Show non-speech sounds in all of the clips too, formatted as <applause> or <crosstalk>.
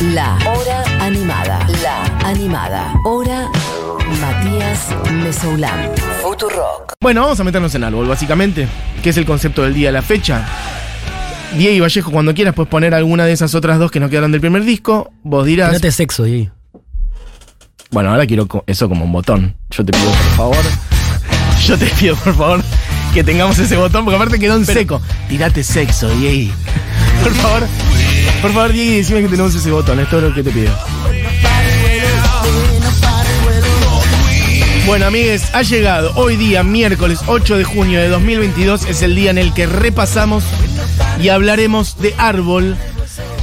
La Hora Animada. La Animada. Hora Matías Mesoulán. Futurock. Bueno, vamos a meternos en árbol, básicamente, que es el concepto del día, la fecha. Diego y Vallejo, cuando quieras, puedes poner alguna de esas otras dos que nos quedaron del primer disco. Vos dirás. Date sexo, Diego. Bueno, ahora quiero eso como un botón. Yo te pido, por favor. <laughs> Yo te pido, por favor, que tengamos ese botón, porque aparte quedó en seco. Tirate sexo, Diego. Por favor. Por favor, Diego, decime que tenemos ese botón. Esto es lo que te pido. Bueno, amigues, ha llegado hoy día, miércoles 8 de junio de 2022. Es el día en el que repasamos y hablaremos de árbol.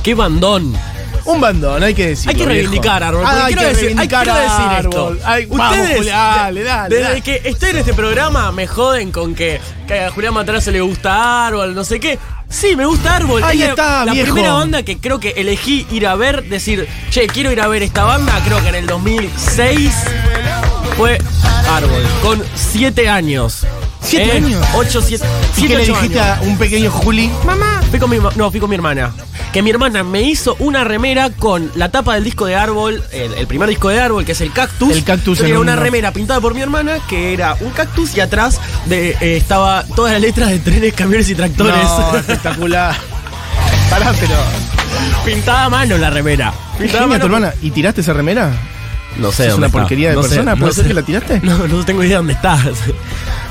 ¡Qué bandón! Un bandón, hay que decirlo. Hay que viejo. reivindicar árbol. Ah, hay quiero que decir, hay- reivindicar quiero decir árbol. esto. Ay, vamos, Ustedes, Julián, dale, dale, desde dale. que estoy en este programa, me joden con que, que a Julián Matrazo le gusta árbol, no sé qué. Sí, me gusta árbol. Ahí Es la- está, La viejo. primera banda que creo que elegí ir a ver, decir, che, quiero ir a ver esta banda, creo que en el 2006 fue Árbol, con 7 años. ¿Siete Eh, años? Ocho, siete, ¿Y siete, qué le ocho dijiste años. a un pequeño Juli? Mamá. Fui con mi, no, fui con mi hermana. Que mi hermana me hizo una remera con la tapa del disco de Árbol, el, el primer disco de Árbol, que es el Cactus. El Cactus Era una un- remera pintada por mi hermana, que era un cactus y atrás de, eh, estaba todas las letras de trenes, camiones y tractores. No, <laughs> espectacular. Pará, pero. Pintada a mano la remera. Pintada a Genia tu mano. hermana. ¿Y tiraste esa remera? No sé. ¿Es dónde una está. porquería de No sé, persona? no ¿Puede ser sé. que la tiraste? <laughs> No, no tengo idea dónde está.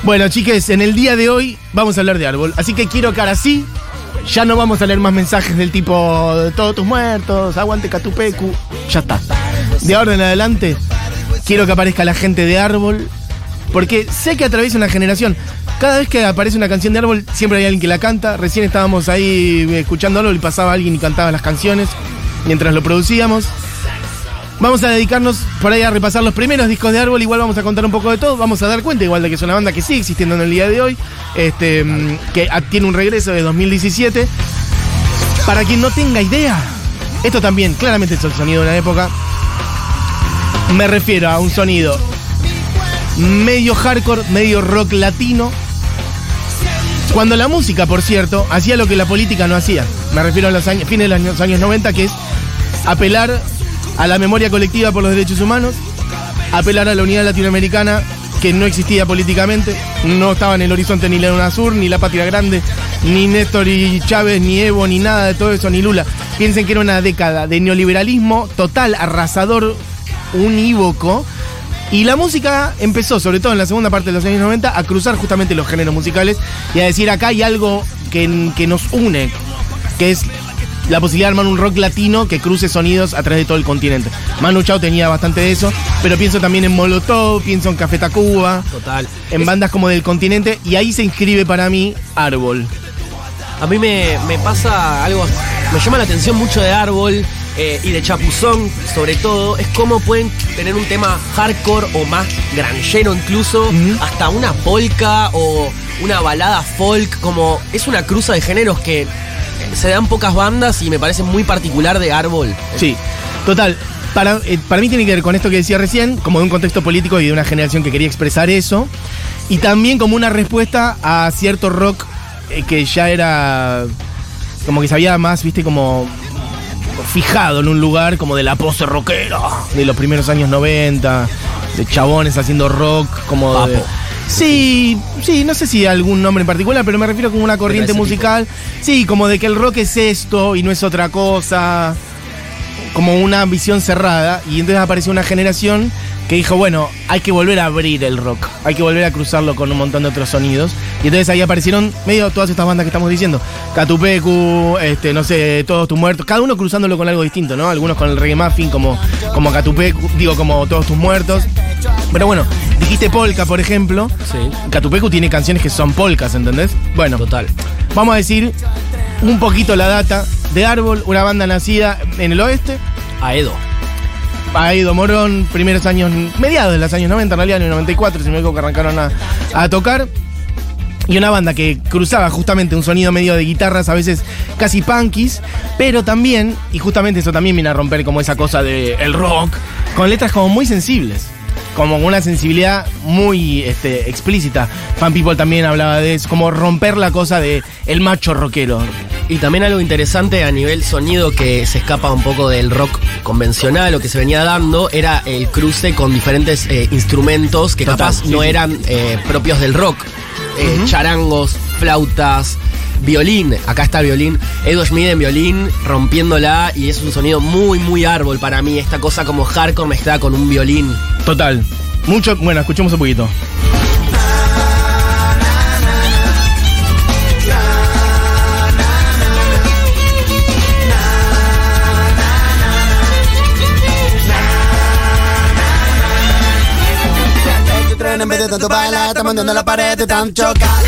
Bueno, chiques, en el día de hoy vamos a hablar de árbol. Así que quiero que ahora sí, ya no vamos a leer más mensajes del tipo todos tus muertos, aguante Catupecu. Ya está. De ahora en adelante, quiero que aparezca la gente de árbol. Porque sé que atraviesa una generación. Cada vez que aparece una canción de árbol, siempre hay alguien que la canta. Recién estábamos ahí escuchando árbol y pasaba alguien y cantaba las canciones mientras lo producíamos. Vamos a dedicarnos por ahí a repasar los primeros discos de Árbol, igual vamos a contar un poco de todo, vamos a dar cuenta igual de que es una banda que sigue existiendo en el día de hoy, este, que tiene un regreso de 2017. Para quien no tenga idea, esto también claramente es el sonido de una época. Me refiero a un sonido medio hardcore, medio rock latino. Cuando la música, por cierto, hacía lo que la política no hacía. Me refiero a los años, fines de los años 90, que es apelar a la memoria colectiva por los derechos humanos, apelar a la unidad latinoamericana que no existía políticamente, no estaba en el horizonte ni la UNASUR, ni la Patria Grande, ni Néstor y Chávez, ni Evo, ni nada de todo eso, ni Lula. Piensen que era una década de neoliberalismo total, arrasador, unívoco. Y la música empezó, sobre todo en la segunda parte de los años 90, a cruzar justamente los géneros musicales y a decir acá hay algo que, que nos une, que es la posibilidad de armar un rock latino que cruce sonidos a través de todo el continente. Manu Chao tenía bastante de eso, pero pienso también en Molotov, pienso en Café Tacuba, Total. en bandas como del continente, y ahí se inscribe para mí Árbol. A mí me, me pasa algo, me llama la atención mucho de Árbol eh, y de Chapuzón, sobre todo, es cómo pueden tener un tema hardcore o más granjero incluso, hasta una polka o una balada folk, como es una cruza de géneros que se dan pocas bandas y me parece muy particular de Árbol. Sí, total. Para, eh, para mí tiene que ver con esto que decía recién, como de un contexto político y de una generación que quería expresar eso, y también como una respuesta a cierto rock eh, que ya era como que se había más, viste, como fijado en un lugar como de la pose rockera de los primeros años 90, de chabones haciendo rock, como de-. Sí, sí, no sé si algún nombre en particular, pero me refiero como una corriente musical. Sí, como de que el rock es esto y no es otra cosa. Como una visión cerrada. Y entonces apareció una generación que dijo, bueno, hay que volver a abrir el rock. Hay que volver a cruzarlo con un montón de otros sonidos. Y entonces ahí aparecieron medio todas estas bandas que estamos diciendo. Catupecu, este, no sé, Todos tus muertos. Cada uno cruzándolo con algo distinto, ¿no? Algunos con el reggae muffin, como, como Catupecu, digo, como Todos tus muertos. Pero bueno, dijiste polka, por ejemplo. Sí. Catupecu tiene canciones que son polkas, ¿entendés? Bueno, Total. vamos a decir un poquito la data de Árbol, una banda nacida en el oeste. Aedo. Aido Morón, primeros años, mediados de los años 90, en realidad en el 94, si me equivoco, que arrancaron a, a tocar. Y una banda que cruzaba justamente un sonido medio de guitarras, a veces casi punkies, pero también, y justamente eso también viene a romper como esa cosa de el rock, con letras como muy sensibles. Como una sensibilidad muy este, explícita. Fan People también hablaba de eso, como romper la cosa de el macho rockero. Y también algo interesante a nivel sonido que se escapa un poco del rock convencional o que se venía dando era el cruce con diferentes eh, instrumentos que Total, capaz sí, no sí. eran eh, propios del rock. Eh, Charangos, flautas, violín. Acá está el violín. Edu Schmid en violín rompiéndola y es un sonido muy, muy árbol para mí. Esta cosa como hardcore mezclada con un violín. Total. Mucho, bueno, escuchemos un poquito. En vez de tanto bailar, está mandando la pared de tan chocar.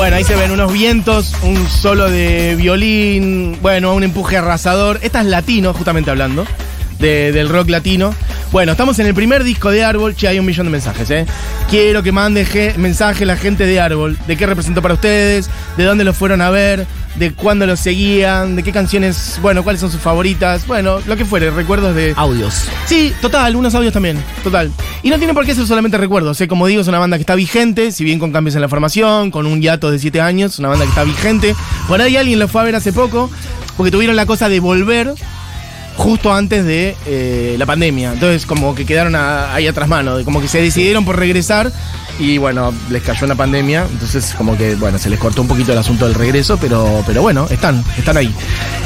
Bueno, ahí se ven unos vientos, un solo de violín, bueno, un empuje arrasador. Esta es latino, justamente hablando, de- del rock latino. Bueno, estamos en el primer disco de Árbol. Che, hay un millón de mensajes, ¿eh? Quiero que mande mensaje la gente de Árbol. ¿De qué representó para ustedes? ¿De dónde los fueron a ver? ¿De cuándo los seguían? ¿De qué canciones? Bueno, ¿cuáles son sus favoritas? Bueno, lo que fuere, recuerdos de... Audios. Sí, total, unos audios también, total. Y no tiene por qué ser solamente recuerdos, ¿eh? como digo, es una banda que está vigente, si bien con cambios en la formación, con un hiato de 7 años, una banda que está vigente. Por ahí alguien lo fue a ver hace poco, porque tuvieron la cosa de volver justo antes de eh, la pandemia. Entonces, como que quedaron ahí atrás mano, como que se decidieron por regresar y bueno, les cayó una pandemia, entonces como que bueno, se les cortó un poquito el asunto del regreso, pero, pero bueno, están, están ahí.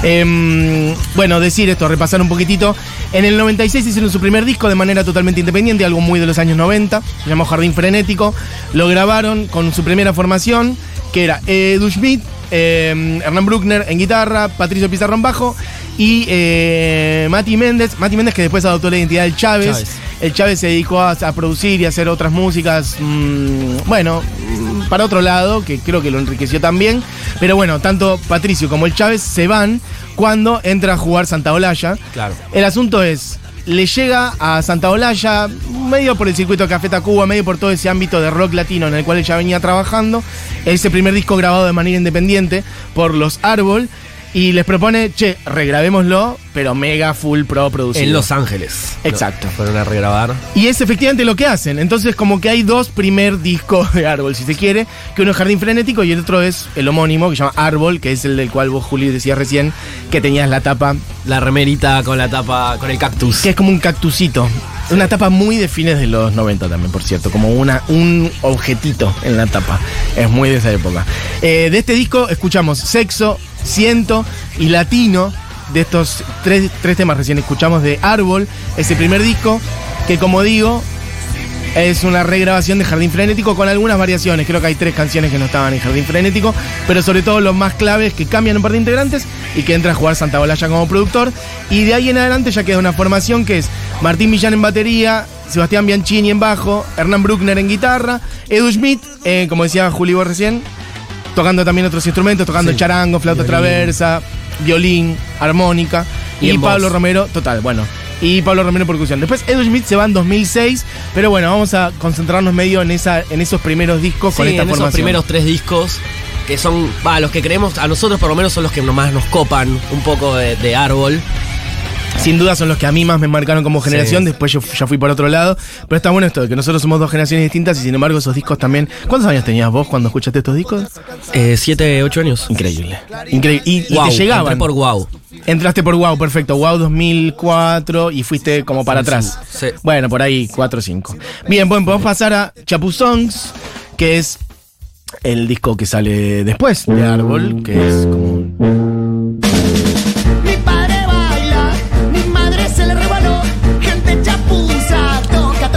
Em, bueno, decir esto, repasar un poquitito. En el 96 hicieron su primer disco de manera totalmente independiente, algo muy de los años 90, se llamó Jardín Frenético. Lo grabaron con su primera formación, que era Edu Schmidt, eh, Hernán Bruckner en guitarra, Patricio Pizarro en bajo y eh, Mati Méndez. Mati Méndez que después adoptó la identidad del Chávez. Chávez. El Chávez se dedicó a, a producir y a hacer otras músicas, mm, bueno, mm, para otro lado, que creo que lo enriqueció también. Pero bueno, tanto Patricio como el Chávez se van cuando entra a jugar Santa Olalla. Claro. El asunto es, le llega a Santa Olalla, medio por el circuito de Café Tacuba, medio por todo ese ámbito de rock latino en el cual ella venía trabajando, ese primer disco grabado de manera independiente por Los Árbol, y les propone, che, regrabémoslo, pero mega full pro producido. En Los Ángeles. Exacto. Lo Fueron a regrabar. Y es efectivamente lo que hacen. Entonces, como que hay dos primer discos de Árbol, si se quiere, que uno es Jardín Frenético y el otro es el homónimo, que se llama Árbol, que es el del cual vos, Juli, decías recién, que tenías la tapa La remerita con la tapa, con el cactus. que es como un cactusito. Una tapa muy de fines de los 90 también, por cierto, como una, un objetito en la tapa. Es muy de esa época. Eh, de este disco escuchamos Sexo, Ciento y Latino. De estos tres, tres temas recién escuchamos de Árbol, ese primer disco, que como digo, es una regrabación de Jardín Frenético con algunas variaciones. Creo que hay tres canciones que no estaban en Jardín Frenético, pero sobre todo los más claves que cambian un par de integrantes y que entra a jugar Santa Olalla como productor. Y de ahí en adelante ya queda una formación que es Martín Millán en batería, Sebastián Bianchini en bajo, Hernán Bruckner en guitarra, Edu Schmidt, eh, como decía Juli recién, tocando también otros instrumentos, tocando Sí. charango, flauta Violín. traversa, violín, armónica. Y Pablo. Romero, total, bueno. Y Pablo Romero percusión. Después Edu Schmidt se va en 2006, pero bueno, vamos a concentrarnos medio en esa en esos primeros discos con esta en esos formación. primeros tres discos que son, va, los que creemos, a nosotros por lo menos son los que más nos copan un poco de, de árbol. Sin duda son los que a mí más me marcaron como generación, Sí. después yo ya fui por otro lado. Pero está bueno esto de que nosotros somos dos generaciones distintas y sin embargo esos discos también. ¿Cuántos años tenías vos cuando escuchaste estos discos? Eh, siete, ocho años. Increíble. Increíble. Y, te llegaban. entré por wow. Entraste por Wow, perfecto. Wow 2004 y fuiste como para Sí, atrás. sí. Bueno, por ahí 4 o 5. Bien, bueno, podemos pasar a Chapu Songs, que es el disco que sale después de Árbol, que es como...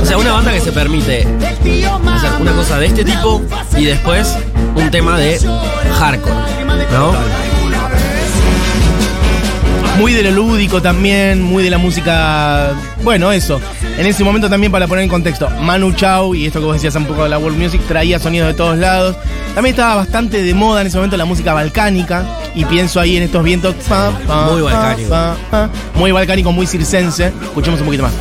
sea, una banda que se permite hacer una cosa de este tipo y después un tema de hardcore. ¿No? Muy de lo lúdico también, muy de la música. Bueno, eso. En ese momento también para poner en contexto, Manu Chao y esto que vos decías un poco de la world music traía sonidos de todos lados. También estaba bastante de moda en ese momento la música balcánica y pienso ahí en estos vientos. pa, pa, Muy balcánico. pa. muy balcánico, muy circense. Escuchemos un poquito más.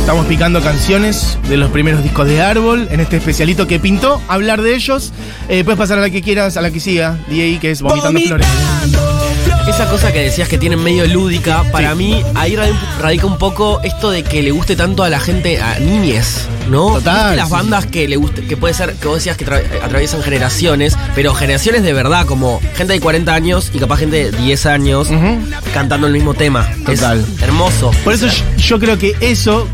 Estamos picando canciones de los primeros discos de Árbol en este especialito que pintó hablar de ellos. Eh, puedes pasar a la que quieras, a la que siga, DI, que es Vomitando Flores. Esa cosa que decías que tiene medio lúdica, para mí ahí radi- radica un poco esto de que le guste tanto a la gente, a niñes, ¿no? Total, ¿Viste Las bandas que le guste, que puede ser, que vos decías que tra- atraviesan generaciones, pero generaciones de verdad, como gente de 40 años y capaz gente de 10 años cantando el mismo tema. Total. Es hermoso. Por eso yo, yo creo que eso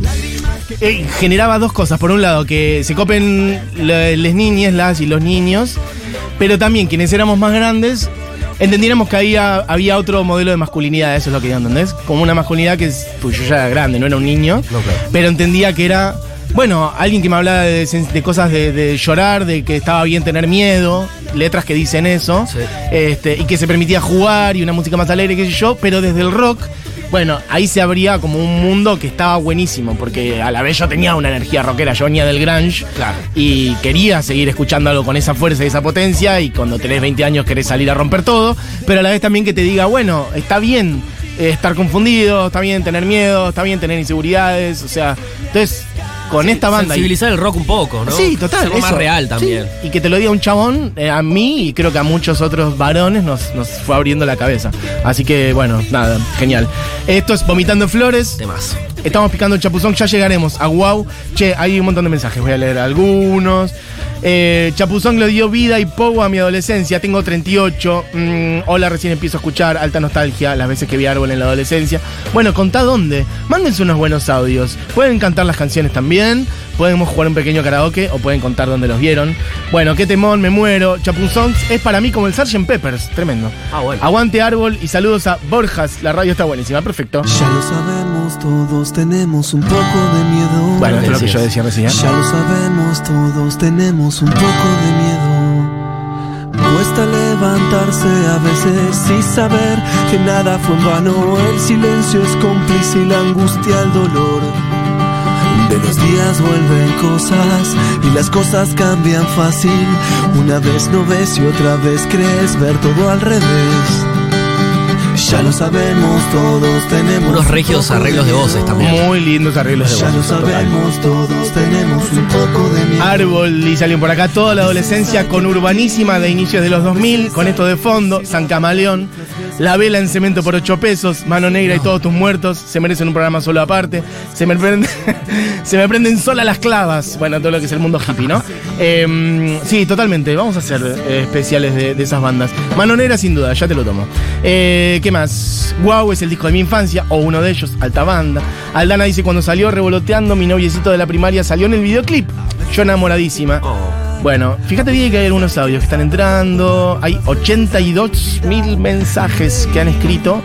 eh, generaba dos cosas. Por un lado, que se copen las niñas, las y los niños, pero también quienes éramos más grandes entendiéramos que había, había otro modelo de masculinidad, eso es lo que yo ¿entendés? Como una masculinidad que es, pues yo ya era grande, no era un niño, No, claro. pero entendía que era, bueno, alguien que me hablaba de, cosas de, de llorar, de que estaba bien tener miedo, letras que dicen eso, Sí. este, y que se permitía jugar y una música más alegre, qué sé yo, pero desde el rock, bueno, ahí se abría como un mundo que estaba buenísimo, porque a la vez yo tenía una energía rockera, yo venía del grunge, Claro. y quería seguir escuchando algo con esa fuerza y esa potencia, y cuando tenés 20 años querés salir a romper todo, pero a la vez también que te diga, bueno, está bien eh, estar confundido, está bien tener miedo, está bien tener inseguridades, o sea, entonces con esta banda... y- Sensibilizar el rock un poco, ¿no? Sí, total. Algo más real también. Sí, Y que te lo diga un chabón, eh, a mí y creo que a muchos otros varones nos, nos fue abriendo la cabeza. Así que, bueno, nada, genial. Esto es Vomitando Flores. Temas. Estamos picando el chapuzón, ya llegaremos a wow. Che, hay un montón de mensajes, voy a leer algunos. Eh, Chapuzón le dio vida y pogo a mi adolescencia, tengo 38. Mm, hola, recién empiezo a escuchar, alta nostalgia, las veces que vi árbol en la adolescencia. Bueno, contá dónde. Mándense unos buenos audios. Pueden cantar las canciones también, podemos jugar un pequeño karaoke o pueden contar dónde los vieron. Bueno, qué temón, me muero. Chapuzón es para mí como el Sgt. Peppers, tremendo. Ah, bueno. Aguante árbol y saludos a Borjas, la radio está buenísima, perfecto. Ya lo sabemos, todos tenemos un poco de miedo. Bueno, esto es lo que yo decía recién. Ya lo sabemos, todos tenemos un poco de miedo. Cuesta levantarse a veces y saber que nada fue en vano. El silencio es cómplice y la angustia el dolor. De los días vuelven cosas y las cosas cambian fácil. Una vez no ves y otra vez crees ver todo al revés. Ya lo sabemos, todos tenemos Unos un regios arreglos de voces también. Muy lindos arreglos de Ya lo voces. total. sabemos, todos tenemos un poco de miedo. Árbol y salieron por acá toda la adolescencia con Urbanísima de inicios de los 2000, con esto de fondo, San Camaleón, La Vela en Cemento por 8 pesos, Mano Negra y Todos Tus Muertos, se merecen un programa solo aparte, se me, prende- <laughs> se prenden solas las clavas, bueno, todo lo que es el mundo hippie, ¿no? Eh, sí, totalmente, vamos a hacer eh, especiales de, de esas bandas. Mano Negra sin duda, ya te lo tomo. Eh, ¿Qué más? Wow es el disco de mi infancia, o uno de ellos, alta banda. Aldana dice, cuando salió revoloteando, mi noviecito de la primaria salió en el videoclip. Yo enamoradísima. Oh. Bueno, fíjate bien que hay algunos audios que están entrando. Hay 82 mil mensajes que han escrito.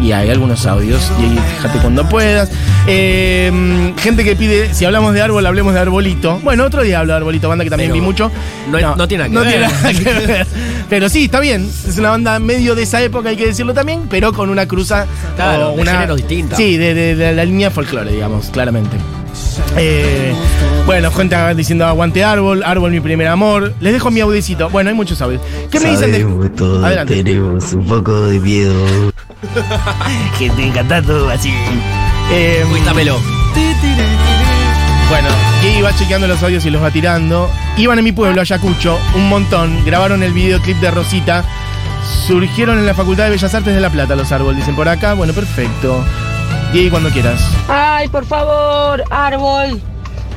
Y hay algunos audios. Y ahí fíjate cuando puedas. Eh, gente que pide, si hablamos de árbol, hablemos de arbolito. Bueno, otro día hablo de arbolito, banda que también Pero vi mucho. no- no tiene nada que no ver. tiene nada que ver. Pero sí, está bien. Es una banda medio de esa época, hay que decirlo también, pero con una cruza. Claro, o de una, géneros distintos. Sí, de, de- de la línea folclore, digamos, claramente. Eh, bueno, cuenta diciendo aguante árbol, árbol mi primer amor. Les dejo mi audicito. Bueno, hay muchos audios. ¿Qué me dicen de.? todos Adelante. tenemos un poco de miedo. <laughs> Gente encantando así. Eh, Cuéntamelo. Bueno, Gay va chequeando los audios y los va tirando. Iban a mi pueblo, Ayacucho, un montón. Grabaron el videoclip de Rosita. Surgieron en la Facultad de Bellas Artes de La Plata los árboles, dicen por acá. Bueno, perfecto. Gay, cuando quieras. Ay, por favor, árbol.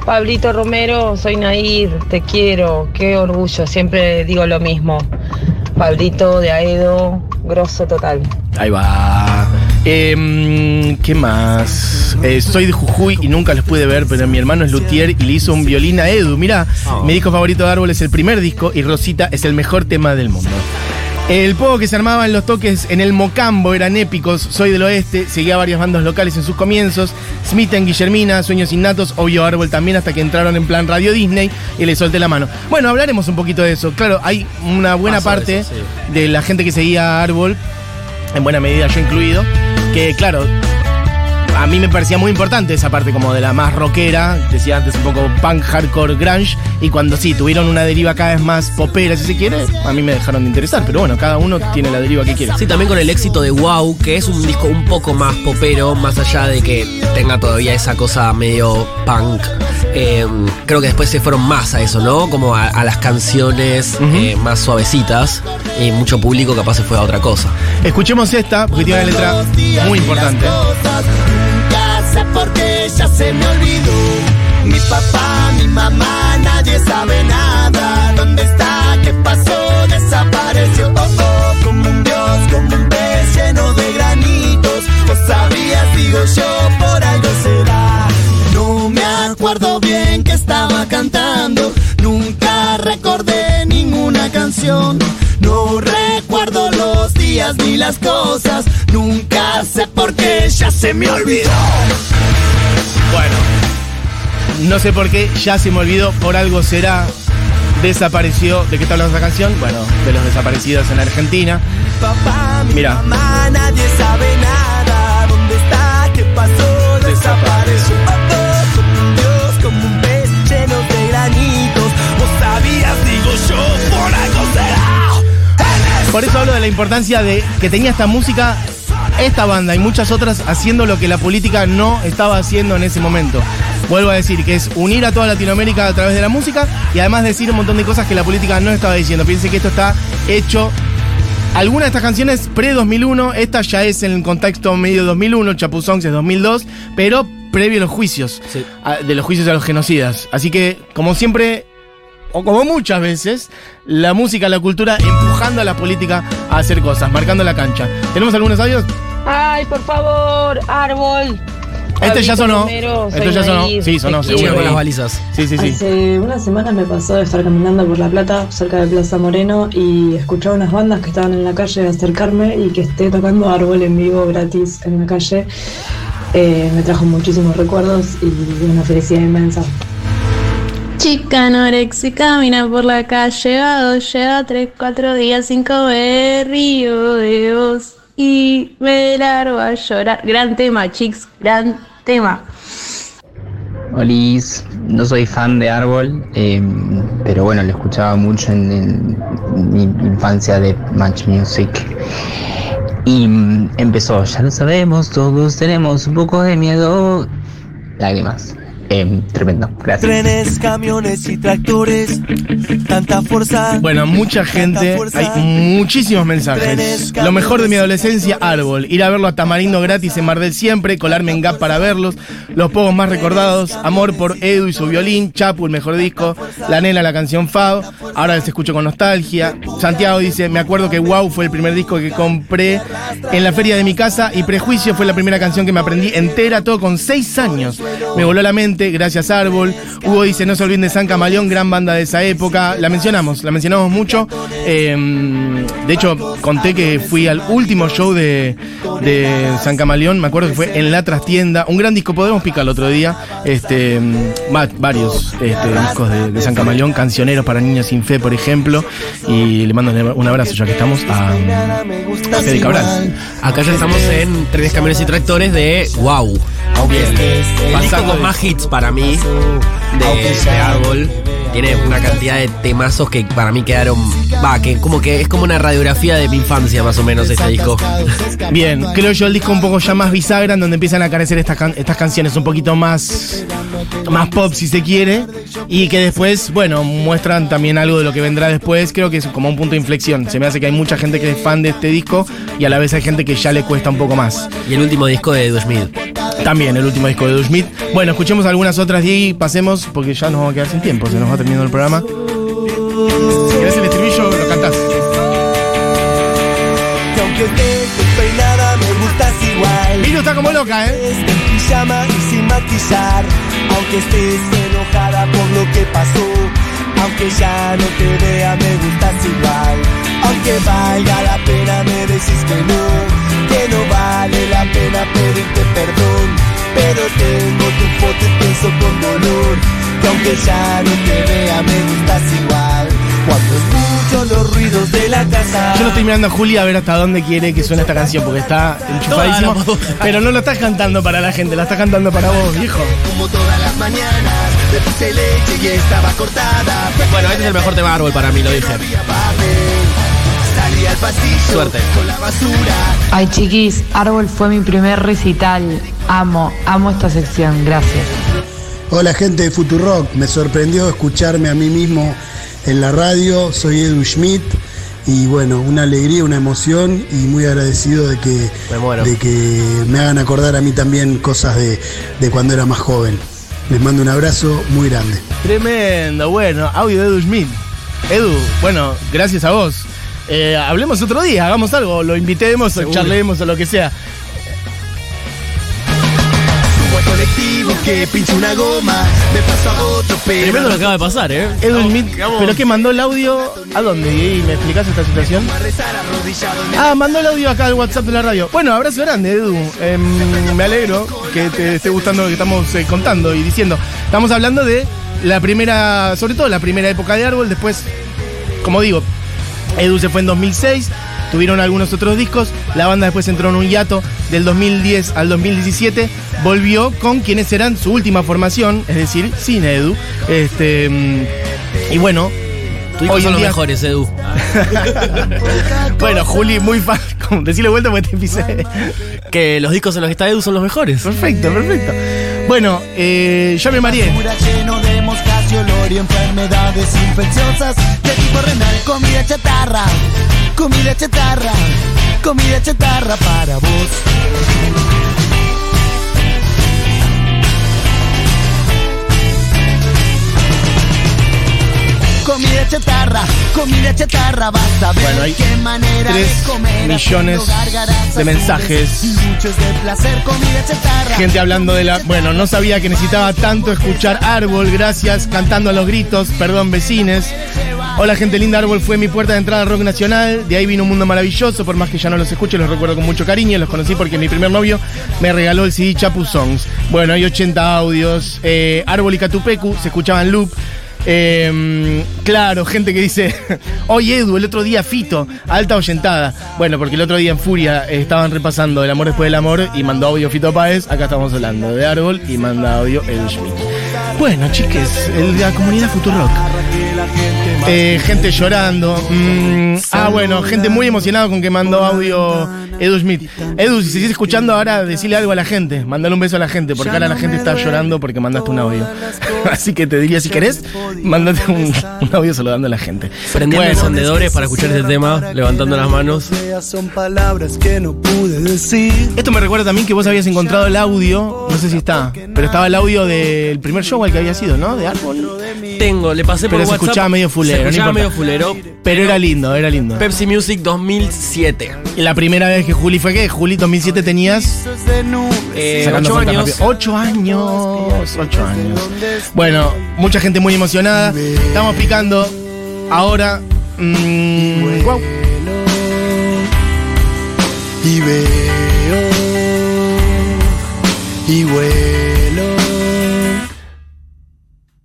Pablito Romero, soy Nair, te quiero, qué orgullo, siempre digo lo mismo. Pablito de Aedo, grosso total. Ahí va. Em, ¿Qué más? Eh, soy de Jujuy y nunca los pude ver, pero mi hermano es luthier y le hizo un violín a Edu. Mirá, Oh. mi disco favorito de Árbol es el primer disco y Rosita es el mejor tema del mundo. El poco que se armaba en los toques en el Mocambo eran épicos. Soy del oeste, seguía varias bandas locales en sus comienzos. Smith en Guillermina, Sueños Innatos, obvio Árbol también, hasta que entraron en plan Radio Disney y le solté la mano. Bueno, hablaremos un poquito de eso. Claro, hay una buena parte eso, sí. de la gente que seguía Árbol, en buena medida yo incluido, que claro, a mí me parecía muy importante esa parte como de la más rockera, decía antes un poco punk, hardcore, grunge, y cuando sí, tuvieron una deriva cada vez más popera, si se quiere, a mí me dejaron de interesar, pero bueno, cada uno tiene la deriva que quiere. Sí, también con el éxito de Wow, que es un disco un poco más popero, más allá de que tenga todavía esa cosa medio punk. Eh, creo que después se fueron más a eso, ¿no? Como a, a las canciones eh, más suavecitas y mucho público capaz se fue a otra cosa. Escuchemos esta, porque tiene una letra muy importante. Nunca sé por qué ya se me olvidó. Mi papá, mi mamá, nadie sabe nada. ¿Dónde está? ¿Qué pasó? Desapareció. Oh, oh, como un dios, como un pez lleno de granitos. Vos sabías, digo yo, por algo será. No me acuerdo bien que estaba cantando. Nunca recordé ninguna canción. No recuerdo los días ni las cosas. Nunca sé por qué ya se me olvidó. No sé por qué, ya se me olvidó, por algo será. Desapareció. ¿De qué está hablando esa canción? Bueno, de los desaparecidos en Argentina. Papá, mi Mira. mamá, nadie sabe nada. ¿Dónde está? ¿Qué pasó? Desapareció. Como un dios, como un pez lleno de granitos. Vos sabías, digo yo, por algo será. Por eso hablo de la importancia de que tenía esta música, esta banda y muchas otras haciendo lo que la política no estaba haciendo en ese momento. Vuelvo a decir que es unir a toda Latinoamérica a través de la música y además decir un montón de cosas que la política no estaba diciendo. Piense que esto está hecho. Algunas de estas canciones pre-2001, esta ya es en el contexto medio 2001, Chapuzón es 2002, pero previo a los juicios, Sí. a- de los juicios a los genocidas. Así que, como siempre, o como muchas veces, la música, la cultura empujando a la política a hacer cosas, marcando la cancha. ¿Tenemos algunos audios? Ay, por favor, árbol. Este ya sonó. Romero, Este ya sonó. Sí, sonó, seguro. Con las balizas. Sí, sí, sí. Hace una semana me pasó de estar caminando por La Plata, cerca de Plaza Moreno, y escuchar unas bandas que estaban en la calle, acercarme y que esté tocando árbol en vivo gratis en la calle. Eh, me trajo muchísimos recuerdos y una felicidad inmensa. Chica anorexica camina por la calle, va dos, lleva tres, cuatro días sin comer, río de vos y me largo a llorar. Gran tema, chicos, gran tema. Olis, no soy fan de Árbol, eh, pero bueno, lo escuchaba mucho en, en mi infancia de Match Music. Y mm, empezó, ya lo sabemos, todos tenemos un poco de miedo. Lágrimas. Eh, tremendo, gracias. Trenes, camiones y tractores, tanta fuerza. Bueno, mucha gente, hay muchísimos mensajes. Lo mejor de mi adolescencia, árbol. Ir a verlo a Tamarindo gratis en Mar del Siempre, colarme en Gap para verlos. Los pocos más recordados, Amor por Edu y su violín, Chapu, el mejor disco, La Nena, la canción Fab. Ahora les escucho con nostalgia. Santiago dice, me acuerdo que Wow fue el primer disco que compré en la feria de mi casa y Prejuicio fue la primera canción que me aprendí entera, todo con seis años. Me voló la mente, gracias Árbol. Hugo dice, no se olviden de San Camaleón, gran banda de esa época. La mencionamos, la mencionamos mucho. Eh, de hecho, conté que fui al último show de, San Camaleón, me acuerdo que fue en la trastienda. Un gran disco, podemos picar el otro día. Este, va- varios este, discos de, San Camaleón, cancioneros para niños sin fe, por ejemplo. Y le mando un abrazo, ya que estamos, a, a Fede Cabral. Acá ya estamos en Trenes, Camiones y Tractores de Wow. Bien. El disco con más hits para mí de, de Árbol. Tiene una cantidad de temazos que para mí quedaron. Va, que como que es como una radiografía de mi infancia, más o menos, este disco. <laughs> Bien, creo yo el disco un poco ya más bisagra, en donde empiezan a aparecer estas, can- estas canciones un poquito más, más pop, si se quiere, y que después, bueno, muestran también algo de lo que vendrá después. Creo que es como un punto de inflexión. Se me hace que hay mucha gente que es fan de este disco y a la vez hay gente que ya le cuesta un poco más. Y el último disco de Edu Smith. También el último disco de Edu Schmidt. Bueno, escuchemos algunas otras y pasemos, porque ya nos vamos a quedar sin tiempo, se nos va terminando el programa. Si querés el estribillo, lo cantás. Que aunque estés despeinada, me gustas igual. Miro está como loca, ¿eh? Estés en pijama y sin maquillar. Aunque estés enojada por lo que pasó. Aunque ya no te vea, me gustas igual. Aunque valga la pena, me decís que no. Que no vale la pena pedirte perdón. Pero tengo tu foto y pienso con dolor. Que aunque ya no te vea, me gustas igual. Cuando escucho los ruidos de la casa. Yo lo estoy mirando a Juli a ver hasta dónde quiere que suene esta canción, porque está enchufadísimo. Pero no lo estás cantando para la gente, la estás cantando para vos, viejo. Como todas las mañanas, le puse leche y estaba cortada. Bueno, este es el mejor tema de árbol para mí, lo dije. Salí al pasillo Suerte. con la basura. Ay, chiquis, Árbol fue mi primer recital. Amo, amo esta sección. Gracias. Hola gente de Futurock, me sorprendió escucharme a mí mismo en la radio, soy Edu Schmidt y bueno, una alegría, una emoción y muy agradecido de que, Me muero. de que me hagan acordar a mí también cosas de, de cuando era más joven. Les mando un abrazo muy grande. Tremendo, bueno, audio de Edu Schmidt. Edu, bueno, gracias a vos. Eh, hablemos otro día, hagamos algo, lo invitemos o charlemos o lo que sea. Colectivo que pinche una goma. Me paso a otro pero. Tremendo lo que acaba de pasar, ¿eh? Digamos- ¿pero qué mandó el audio? ¿A dónde? ¿Y me explicás esta situación? Ah, mandó el audio acá al WhatsApp de la radio. Bueno, abrazo grande, Edu. Em, me alegro que te esté gustando lo que estamos eh, contando y diciendo. Estamos hablando de la primera, sobre todo la primera época de Árbol. Después, como digo, Edu se fue en 2006. Tuvieron algunos otros discos. La banda después entró en un hiato del 2010 al 2017. Volvió con quienes eran su última formación, es decir, sin Edu. Este, mm, y bueno, Hoy son los día- mejores, Edu. <laughs> bueno, Juli, muy fan. <laughs> Como, Decirle vuelta porque te pisé. Que los discos en los que está Edu son los mejores. Perfecto, perfecto. Bueno, eh, ya me mareé. Y enfermedades infecciosas de tipo renal. Comida chatarra, comida chatarra, comida chatarra para vos. Comida chatarra, comida chatarra, vas a ver Bueno, hay qué manera de comer millones de mensajes. muchos de placer, comida chatarra. Gente hablando de la. Bueno, no sabía que necesitaba tanto escuchar Árbol, gracias, cantando a los gritos, perdón, vecines. Hola, gente linda, Árbol fue mi puerta de entrada al rock nacional. De ahí vino un mundo maravilloso, por más que ya no los escuche, los recuerdo con mucho cariño. Los conocí porque mi primer novio me regaló el CD Chapu Songs. Bueno, hay 80 audios. Eh, Árbol y Catupecu se escuchaban loop. Eh, claro, gente que dice, <laughs> oye Edu, el otro día Fito, alta oyentada. Bueno, porque el otro día en Furia eh, estaban repasando El amor después del amor y mandó audio Fito Páez. Acá estamos hablando de Árbol y manda audio Edu Schmidt. Bueno, chiques, el- la comunidad Futurock. Eh, gente llorando. Mm, ah, bueno, gente muy emocionada con que mandó audio Edu Smith. Edu, si sigues escuchando ahora, decirle algo a la gente. Mandale un beso a la gente, porque ahora la gente está llorando porque mandaste un audio. <laughs> Así que te diría, si querés, mandate un, un audio saludando a la gente. Prendiendo Bueno, encendedores para escuchar este tema, levantando las manos. Son palabras que no pude decir. Esto me recuerda también que vos habías encontrado el audio, no sé si está, pero estaba el audio del primer show al que había sido, ¿no? De Árbol. Tengo, le pasé por Pero se WhatsApp. escuchaba medio fulero, Se escuchaba medio fulero. Pero era lindo, era lindo. Pepsi Music 2007. Y la primera vez que Juli fue que Juli 2007 tenías Eh, Sacando ocho años. rápido. Ocho años. Ocho años. Bueno, mucha gente muy emocionada. Estamos picando ahora. mm, guau.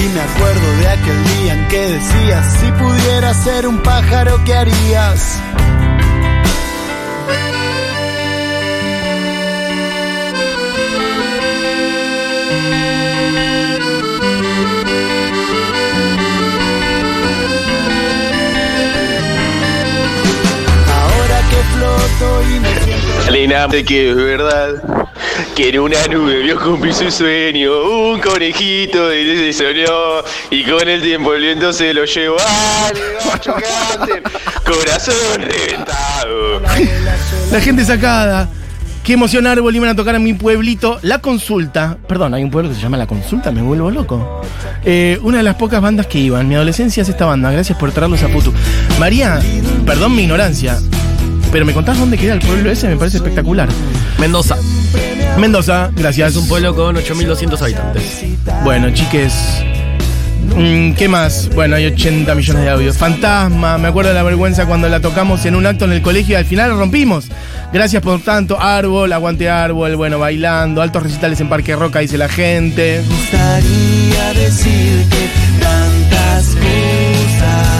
Y me acuerdo de aquel día en que decías, si pudieras ser un pájaro, ¿qué harías? Ahora que floto y me siento... Lena, de que es verdad que en una nube vio cumplir su sueño, un conejito de se soñó y con el tiempo el viento se lo llevó. ¡Ale, gacho grande! Corazón reventado. La gente sacada. Qué emoción árbol a tocar en mi pueblito. La consulta. Perdón, hay un pueblo que se llama La Consulta, me vuelvo loco. Eh, una de las pocas bandas que iban. Mi adolescencia es esta banda. Gracias por traerlos a Putu. María, perdón mi ignorancia. Pero me contás dónde queda el pueblo ese, me parece espectacular. Mendoza. Mendoza, gracias. Es un pueblo con 8.200 habitantes. Bueno, chiques. mm, ¿Qué más? Bueno, hay 80 millones de audios. Fantasma, me acuerdo de la vergüenza cuando la tocamos en un acto en el colegio y al final la rompimos. Gracias por tanto, Árbol, aguante Árbol, bueno, bailando, altos recitales en Parque Roca, dice la gente. gustaría decirte tantas cosas.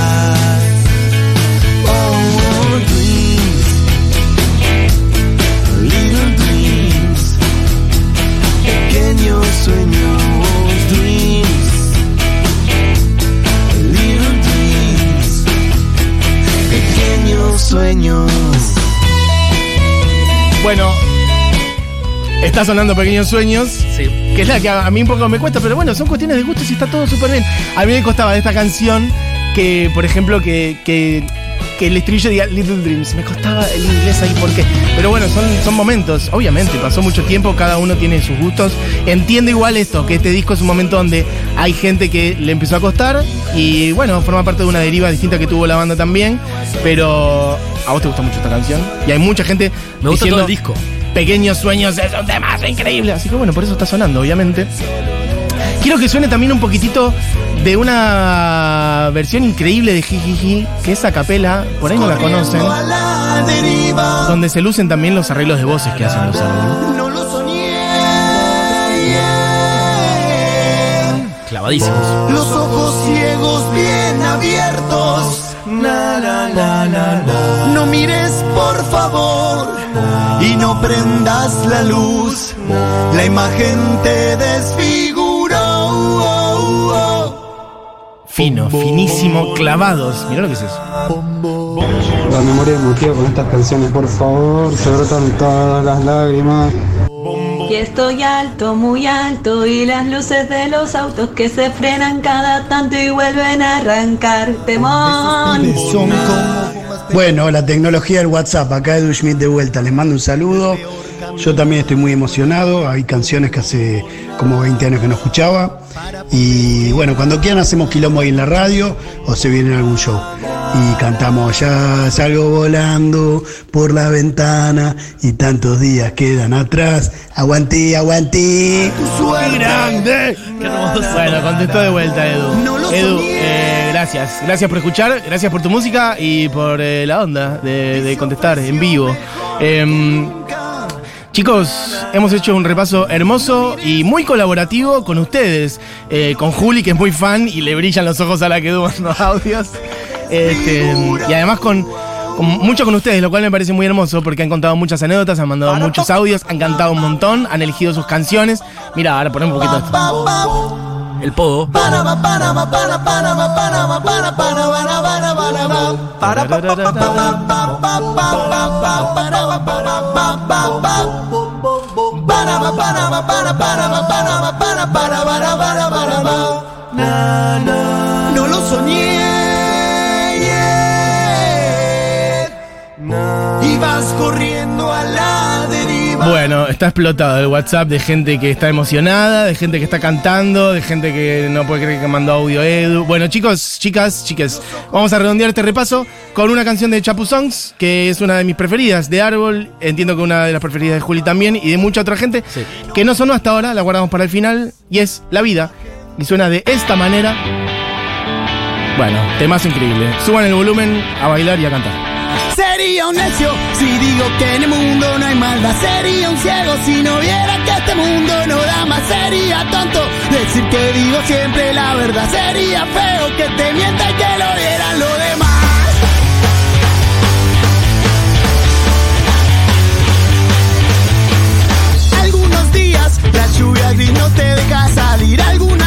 Está sonando Pequeños Sueños. Sí. que es la que a mí un poco me cuesta, pero bueno, son cuestiones de gustos y está todo súper bien. A mí me costaba de esta canción que, por ejemplo, que, que, que el estribillo diga Little Dreams. Me costaba el inglés ahí, ¿por qué? Pero bueno, son, son momentos, obviamente, pasó mucho tiempo, cada uno tiene sus gustos. Entiendo igual esto, que este disco es un momento donde hay gente que le empezó a costar y bueno, forma parte de una deriva distinta que tuvo la banda también, pero a vos te gusta mucho esta canción y hay mucha gente Me gusta diciendo, todo el disco. Pequeños sueños es un tema increíble. Así que bueno, por eso está sonando, obviamente. Quiero que suene también un poquitito de una versión increíble de Jijiji, que es a capela, por ahí no la conocen, donde se lucen también los arreglos de voces que hacen los árboles. no lo soñé. yeah. Clavadísimos. Los ojos ciegos bien abiertos. La, la, la, la, la. No mires, por favor, y no prendas la luz. La imagen te desfiguró. Fino, finísimo, clavados. Mirá lo que es eso. La memoria emotiva con estas canciones, por favor, se brotan todas las lágrimas. Y estoy alto, muy alto, y las luces de los autos que se frenan cada tanto y vuelven a arrancar. Temón. Son como- Bueno, la tecnología del WhatsApp, acá Edu Schmidt de vuelta, les mando un saludo. Yo también estoy muy emocionado, hay canciones que hace como 20 años que no escuchaba. Y bueno, cuando quieran hacemos quilombo ahí en la radio o se viene algún show. Y cantamos, ya salgo volando por la ventana y tantos días quedan atrás. Aguanté, aguanté. ¡Qué grande! Bueno, contestó de vuelta Edu. Edu, eh, gracias. Gracias por escuchar, gracias por tu música y por eh, la onda de, de contestar en vivo. Em, Chicos, hemos hecho un repaso hermoso y muy colaborativo con ustedes. Eh, con Juli, que es muy fan y le brillan los ojos a la que mando audios. Este, y además con, con- mucho con ustedes, lo cual me parece muy hermoso porque han contado muchas anécdotas, han mandado muchos audios, han cantado un montón, han elegido sus canciones. Mira, ahora ponemos un poquito de esto. El pogo. Panama, Panama, Panama, corriendo a la deriva. Bueno, está explotado el WhatsApp de gente que está emocionada, de gente que está cantando, de gente que no puede creer que mandó audio Edu. Bueno, chicos, chicas, chicas, vamos a redondear este repaso con una canción de Chapu Songs, que es una de mis preferidas, de Árbol, entiendo que una de las preferidas de Juli también, y de mucha otra gente, que no sonó hasta ahora, la guardamos para el final, y es La Vida, y suena de esta manera. Bueno, temas increíble. Suban el volumen a bailar y a cantar. Sería un necio si digo que en el mundo no hay maldad. Sería un ciego si no viera que este mundo no da más. Sería tonto decir que digo siempre la verdad. Sería feo que te mienta y que lo vieran lo demás. Algunos días la lluvia gris no te deja salir. Algunos